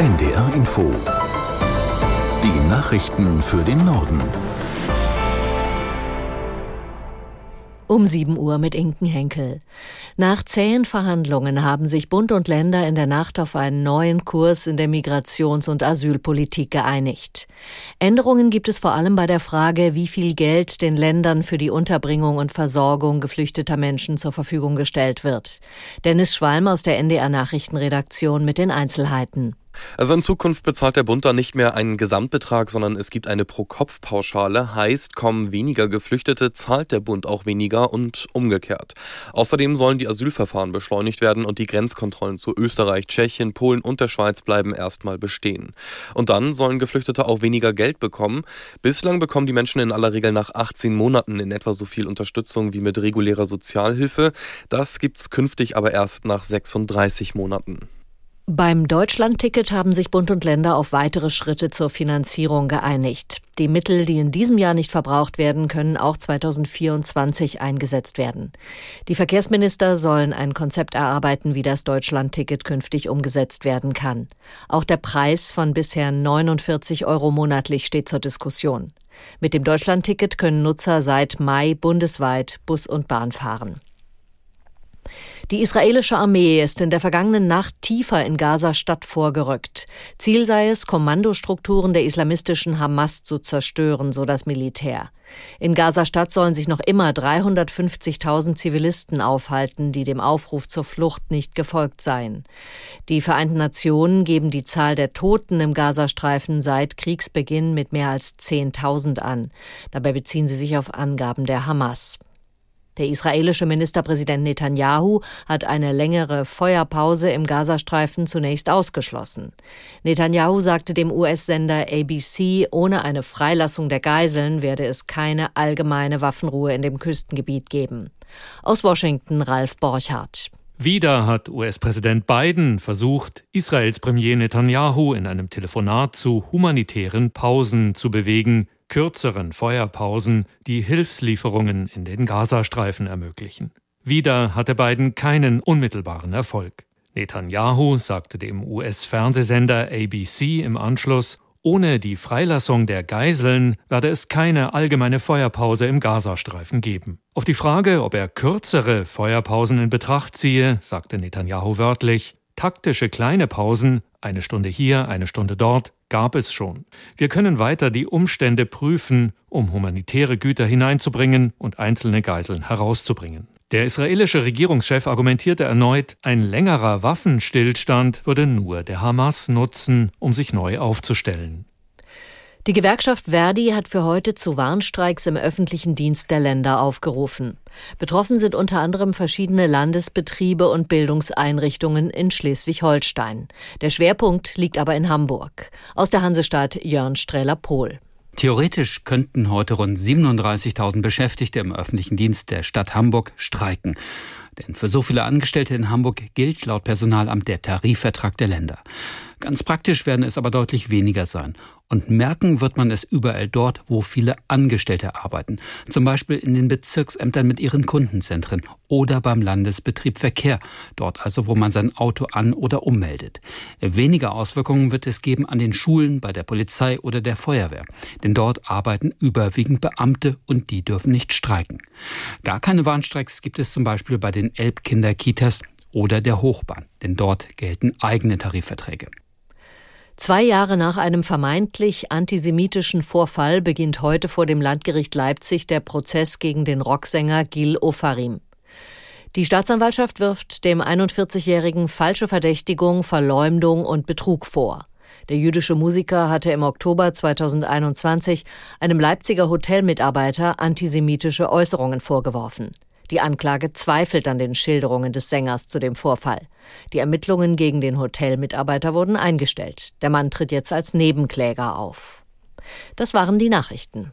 NDR Info. Die Nachrichten für den Norden. Um 7 Uhr mit Inken Henkel. Nach zähen Verhandlungen haben sich Bund und Länder in der Nacht auf einen neuen Kurs in der Migrations- und Asylpolitik geeinigt. Änderungen gibt es vor allem bei der Frage, wie viel Geld den Ländern für die Unterbringung und Versorgung geflüchteter Menschen zur Verfügung gestellt wird. Dennis Schwalm aus der NDR Nachrichtenredaktion mit den Einzelheiten. Also in Zukunft bezahlt der Bund dann nicht mehr einen Gesamtbetrag, sondern es gibt eine Pro-Kopf-Pauschale. Heißt, kommen weniger Geflüchtete, zahlt der Bund auch weniger und umgekehrt. Außerdem sollen die Asylverfahren beschleunigt werden und die Grenzkontrollen zu Österreich, Tschechien, Polen und der Schweiz bleiben erstmal bestehen. Und dann sollen Geflüchtete auch weniger Geld bekommen. Bislang bekommen die Menschen in aller Regel nach 18 Monaten in etwa so viel Unterstützung wie mit regulärer Sozialhilfe. Das gibt's künftig aber erst nach 36 Monaten. Beim Deutschlandticket haben sich Bund und Länder auf weitere Schritte zur Finanzierung geeinigt. Die Mittel, die in diesem Jahr nicht verbraucht werden, können auch 2024 eingesetzt werden. Die Verkehrsminister sollen ein Konzept erarbeiten, wie das Deutschlandticket künftig umgesetzt werden kann. Auch der Preis von bisher 49 Euro monatlich steht zur Diskussion. Mit dem Deutschlandticket können Nutzer seit Mai bundesweit Bus und Bahn fahren. Die israelische Armee ist in der vergangenen Nacht tiefer in Gaza-Stadt vorgerückt. Ziel sei es, Kommandostrukturen der islamistischen Hamas zu zerstören, so das Militär. In Gaza-Stadt sollen sich noch immer 350.000 Zivilisten aufhalten, die dem Aufruf zur Flucht nicht gefolgt seien. Die Vereinten Nationen geben die Zahl der Toten im Gazastreifen seit Kriegsbeginn mit mehr als 10.000 an. Dabei beziehen sie sich auf Angaben der Hamas. Der israelische Ministerpräsident Netanyahu hat eine längere Feuerpause im Gazastreifen zunächst ausgeschlossen. Netanyahu sagte dem US-Sender ABC, ohne eine Freilassung der Geiseln werde es keine allgemeine Waffenruhe in dem Küstengebiet geben. Aus Washington Ralf Borchardt. Wieder hat US-Präsident Biden versucht, Israels Premier Netanyahu in einem Telefonat zu humanitären Pausen zu bewegen kürzeren Feuerpausen die Hilfslieferungen in den Gazastreifen ermöglichen. Wieder hatte Biden keinen unmittelbaren Erfolg. Netanyahu sagte dem US-Fernsehsender ABC im Anschluss, ohne die Freilassung der Geiseln werde es keine allgemeine Feuerpause im Gazastreifen geben. Auf die Frage, ob er kürzere Feuerpausen in Betracht ziehe, sagte Netanyahu wörtlich, taktische kleine Pausen, eine Stunde hier, eine Stunde dort, gab es schon. Wir können weiter die Umstände prüfen, um humanitäre Güter hineinzubringen und einzelne Geiseln herauszubringen. Der israelische Regierungschef argumentierte erneut, ein längerer Waffenstillstand würde nur der Hamas nutzen, um sich neu aufzustellen. Die Gewerkschaft Verdi hat für heute zu Warnstreiks im öffentlichen Dienst der Länder aufgerufen. Betroffen sind unter anderem verschiedene Landesbetriebe und Bildungseinrichtungen in Schleswig-Holstein. Der Schwerpunkt liegt aber in Hamburg. Aus der Hansestadt Jörn Streller-Pohl. Theoretisch könnten heute rund 37.000 Beschäftigte im öffentlichen Dienst der Stadt Hamburg streiken. Denn für so viele Angestellte in Hamburg gilt laut Personalamt der Tarifvertrag der Länder. Ganz praktisch werden es aber deutlich weniger sein. Und merken wird man es überall dort, wo viele Angestellte arbeiten. Zum Beispiel in den Bezirksämtern mit ihren Kundenzentren oder beim Landesbetrieb Verkehr. Dort also, wo man sein Auto an- oder ummeldet. Weniger Auswirkungen wird es geben an den Schulen, bei der Polizei oder der Feuerwehr. Denn dort arbeiten überwiegend Beamte und die dürfen nicht streiken. Gar keine Warnstreiks gibt es zum Beispiel bei den Elbkinderkitas oder der Hochbahn. Denn dort gelten eigene Tarifverträge. Zwei Jahre nach einem vermeintlich antisemitischen Vorfall beginnt heute vor dem Landgericht Leipzig der Prozess gegen den Rocksänger Gil Ofarim. Die Staatsanwaltschaft wirft dem 41-Jährigen falsche Verdächtigung, Verleumdung und Betrug vor. Der jüdische Musiker hatte im Oktober 2021 einem Leipziger Hotelmitarbeiter antisemitische Äußerungen vorgeworfen. Die Anklage zweifelt an den Schilderungen des Sängers zu dem Vorfall. Die Ermittlungen gegen den Hotelmitarbeiter wurden eingestellt. Der Mann tritt jetzt als Nebenkläger auf. Das waren die Nachrichten.